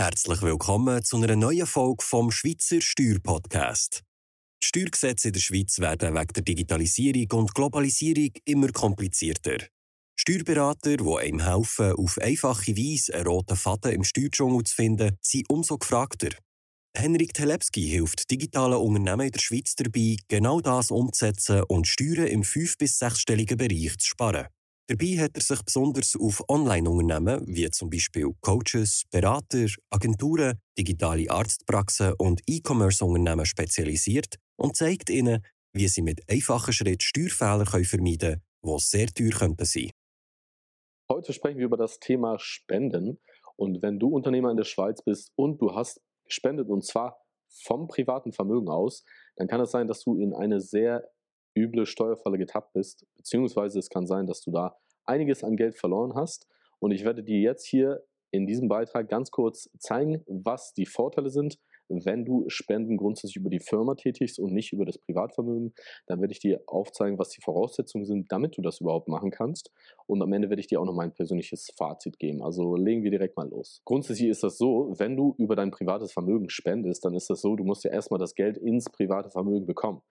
Herzlich willkommen zu einer neuen Folge vom Schweizer Steuerpodcast. Die Steuergesetze in der Schweiz werden wegen der Digitalisierung und Globalisierung immer komplizierter. Steuerberater, die einem helfen, auf einfache Weise einen roten Faden im Steuerdschungel zu finden, sind umso gefragter. Henrik Telepski hilft digitalen Unternehmen in der Schweiz dabei, genau das umzusetzen und Steuern im fünf- bis sechsstelligen Bereich zu sparen. Dabei hat er sich besonders auf Online-Unternehmen wie zum Beispiel Coaches, Berater, Agenturen, digitale Arztpraxen und E-Commerce-Unternehmen spezialisiert und zeigt ihnen, wie sie mit einfachen Schritten Steuerfehler vermeiden können, die sehr teuer könnten sein. Heute sprechen wir über das Thema Spenden. Und wenn du Unternehmer in der Schweiz bist und du hast gespendet und zwar vom privaten Vermögen aus, dann kann es sein, dass du in eine sehr üble Steuerfalle getappt bist, beziehungsweise es kann sein, dass du da einiges an Geld verloren hast. Und ich werde dir jetzt hier in diesem Beitrag ganz kurz zeigen, was die Vorteile sind, wenn du Spenden grundsätzlich über die Firma tätigst und nicht über das Privatvermögen. Dann werde ich dir aufzeigen, was die Voraussetzungen sind, damit du das überhaupt machen kannst. Und am Ende werde ich dir auch noch mein persönliches Fazit geben. Also legen wir direkt mal los. Grundsätzlich ist das so, wenn du über dein privates Vermögen spendest, dann ist das so, du musst ja erstmal das Geld ins private Vermögen bekommen.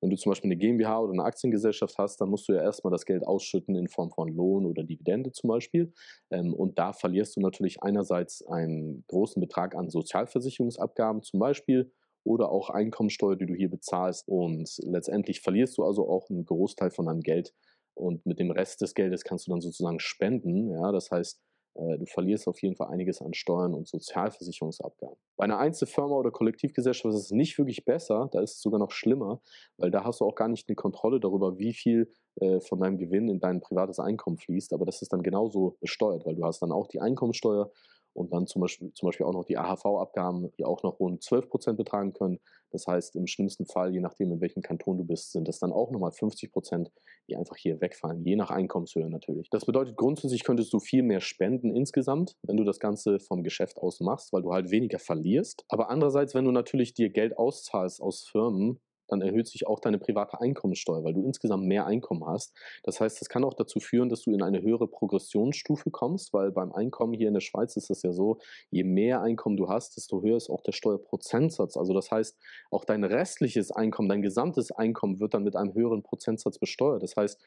Wenn du zum Beispiel eine GmbH oder eine Aktiengesellschaft hast, dann musst du ja erstmal das Geld ausschütten in Form von Lohn oder Dividende zum Beispiel. Ähm, und da verlierst du natürlich einerseits einen großen Betrag an Sozialversicherungsabgaben zum Beispiel oder auch Einkommensteuer, die du hier bezahlst. Und letztendlich verlierst du also auch einen Großteil von deinem Geld. Und mit dem Rest des Geldes kannst du dann sozusagen spenden. Ja, das heißt, du verlierst auf jeden Fall einiges an Steuern und Sozialversicherungsabgaben. Bei einer Einzelfirma oder Kollektivgesellschaft ist es nicht wirklich besser, da ist es sogar noch schlimmer, weil da hast du auch gar nicht eine Kontrolle darüber, wie viel äh, von deinem Gewinn in dein privates Einkommen fließt. Aber das ist dann genauso besteuert, weil du hast dann auch die Einkommensteuer und dann zum Beispiel, zum Beispiel auch noch die AHV-Abgaben, die auch noch rund 12 Prozent betragen können. Das heißt, im schlimmsten Fall, je nachdem, in welchem Kanton du bist, sind das dann auch nochmal 50 Prozent, die einfach hier wegfallen, je nach Einkommenshöhe natürlich. Das bedeutet, grundsätzlich könntest du viel mehr spenden insgesamt, wenn du das Ganze vom Geschäft aus machst, weil du halt weniger verlierst. Aber andererseits, wenn du natürlich dir Geld auszahlst aus Firmen, dann erhöht sich auch deine private Einkommensteuer, weil du insgesamt mehr Einkommen hast. Das heißt, das kann auch dazu führen, dass du in eine höhere Progressionsstufe kommst, weil beim Einkommen hier in der Schweiz ist es ja so, je mehr Einkommen du hast, desto höher ist auch der Steuerprozentsatz. Also das heißt, auch dein restliches Einkommen, dein gesamtes Einkommen wird dann mit einem höheren Prozentsatz besteuert. Das heißt,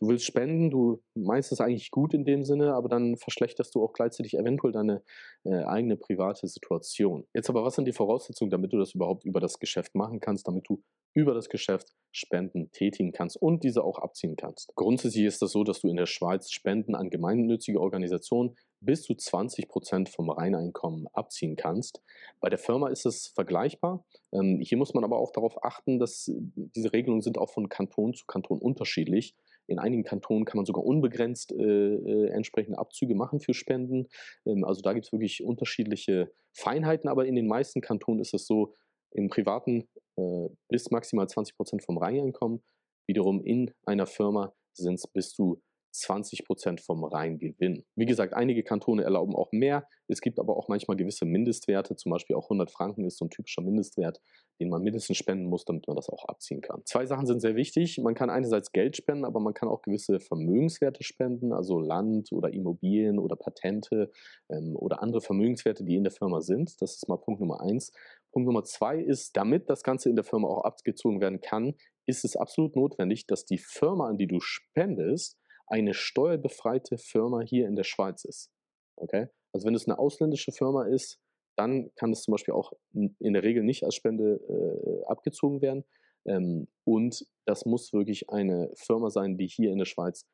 du willst spenden, du meinst es eigentlich gut in dem Sinne, aber dann verschlechterst du auch gleichzeitig eventuell deine äh, eigene private Situation. Jetzt aber, was sind die Voraussetzungen, damit du das überhaupt über das Geschäft machen kannst, damit du über das Geschäft Spenden tätigen kannst und diese auch abziehen kannst? Grundsätzlich ist das so, dass du in der Schweiz Spenden an gemeinnützige Organisationen bis zu 20 Prozent vom Reineinkommen abziehen kannst. Bei der Firma ist es vergleichbar. Ähm, hier muss man aber auch darauf achten, dass diese Regelungen sind auch von Kanton zu Kanton unterschiedlich. In einigen Kantonen kann man sogar unbegrenzt äh, äh, entsprechende Abzüge machen für Spenden. Ähm, also da gibt es wirklich unterschiedliche Feinheiten, aber in den meisten Kantonen ist es so, im Privaten äh, bis maximal 20 Prozent vom Reineinkommen. Wiederum in einer Firma sind es bis zu 20 Prozent vom Reingewinn. Wie gesagt, einige Kantone erlauben auch mehr. Es gibt aber auch manchmal gewisse Mindestwerte, zum Beispiel auch 100 Franken ist so ein typischer Mindestwert, den man mindestens spenden muss, damit man das auch abziehen kann. Zwei Sachen sind sehr wichtig. Man kann einerseits Geld spenden, aber man kann auch gewisse Vermögenswerte spenden, also Land oder Immobilien oder Patente ähm, oder andere Vermögenswerte, die in der Firma sind. Das ist mal Punkt Nummer eins. Punkt Nummer zwei ist, damit das Ganze in der Firma auch abgezogen werden kann, ist es absolut notwendig, dass die Firma, an die du spendest, eine steuerbefreite Firma hier in der Schweiz ist. Okay? Also wenn es eine ausländische Firma ist, dann kann es zum Beispiel auch in der Regel nicht als Spende äh, abgezogen werden. Ähm, und das muss wirklich eine Firma sein, die hier in der Schweiz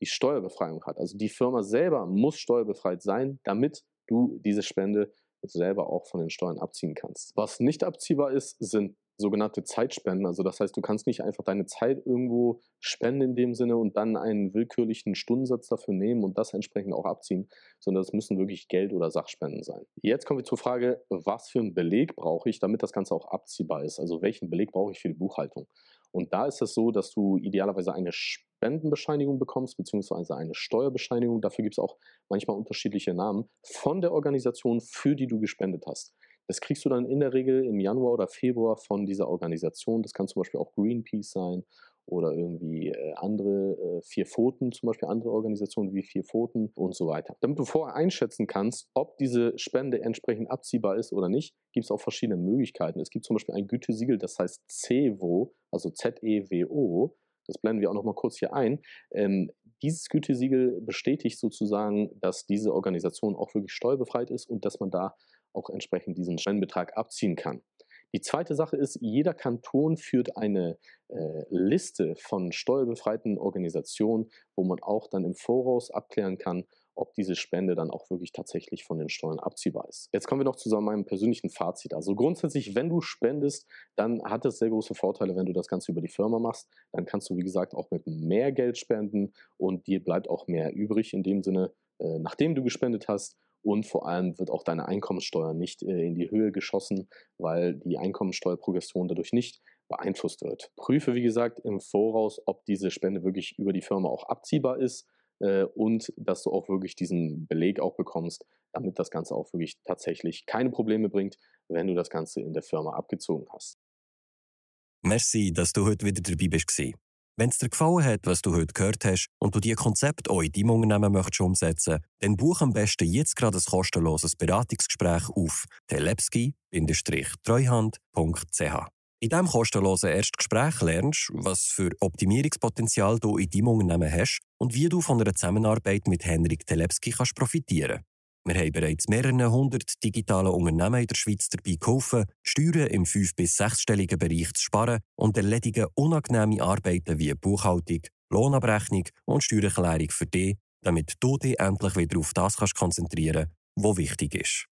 die Steuerbefreiung hat. Also die Firma selber muss steuerbefreit sein, damit du diese Spende selber auch von den Steuern abziehen kannst. Was nicht abziehbar ist, sind sogenannte Zeitspenden. Also das heißt, du kannst nicht einfach deine Zeit irgendwo spenden in dem Sinne und dann einen willkürlichen Stundensatz dafür nehmen und das entsprechend auch abziehen, sondern es müssen wirklich Geld- oder Sachspenden sein. Jetzt kommen wir zur Frage, was für einen Beleg brauche ich, damit das Ganze auch abziehbar ist? Also welchen Beleg brauche ich für die Buchhaltung? Und da ist es so, dass du idealerweise eine Spendenbescheinigung bekommst, beziehungsweise eine Steuerbescheinigung. Dafür gibt es auch manchmal unterschiedliche Namen von der Organisation, für die du gespendet hast. Das kriegst du dann in der Regel im Januar oder Februar von dieser Organisation. Das kann zum Beispiel auch Greenpeace sein oder irgendwie äh, andere äh, Vier Pfoten, zum Beispiel andere Organisationen wie Vier Pfoten und so weiter. Damit du vorher einschätzen kannst, ob diese Spende entsprechend abziehbar ist oder nicht, gibt es auch verschiedene Möglichkeiten. Es gibt zum Beispiel ein Gütesiegel, das heißt CEWO, also Z-E-W-O. Das blenden wir auch noch mal kurz hier ein. Ähm, dieses Gütesiegel bestätigt sozusagen, dass diese Organisation auch wirklich steuerbefreit ist und dass man da auch entsprechend diesen Spendenbetrag abziehen kann. Die zweite Sache ist, jeder Kanton führt eine äh, Liste von steuerbefreiten Organisationen, wo man auch dann im Voraus abklären kann, ob diese Spende dann auch wirklich tatsächlich von den Steuern abziehbar ist. Jetzt kommen wir noch zu meinem persönlichen Fazit. Also grundsätzlich, wenn du spendest, dann hat es sehr große Vorteile, wenn du das Ganze über die Firma machst. Dann kannst du, wie gesagt, auch mit mehr Geld spenden und dir bleibt auch mehr übrig in dem Sinne, äh, nachdem du gespendet hast und vor allem wird auch deine Einkommenssteuer nicht äh, in die Höhe geschossen, weil die Einkommensteuerprogression dadurch nicht beeinflusst wird. Prüfe, wie gesagt, im Voraus, ob diese Spende wirklich über die Firma auch abziehbar ist äh, und dass du auch wirklich diesen Beleg auch bekommst, damit das Ganze auch wirklich tatsächlich keine Probleme bringt, wenn du das Ganze in der Firma abgezogen hast. Merci, dass du heute wieder dabei bist. Wenn es dir gefallen hat, was du heute gehört hast und du dieses Konzept auch in deinem Unternehmen möchtest umsetzen dann buch am besten jetzt gerade ein kostenloses Beratungsgespräch auf telepski-treuhand.ch. In diesem kostenlosen Erstgespräch lernst du, was für Optimierungspotenzial du in deinem Unternehmen hast und wie du von einer Zusammenarbeit mit Henrik Telepski kannst profitieren wir haben bereits mehrere hundert digitale Unternehmen in der Schweiz dabei geholfen, Steuern im fünf- bis sechsstelligen Bereich zu sparen und erledigen unangenehme Arbeiten wie Buchhaltung, Lohnabrechnung und Steuererklärung für dich, damit du dich endlich wieder auf das kannst konzentrieren kannst, was wichtig ist.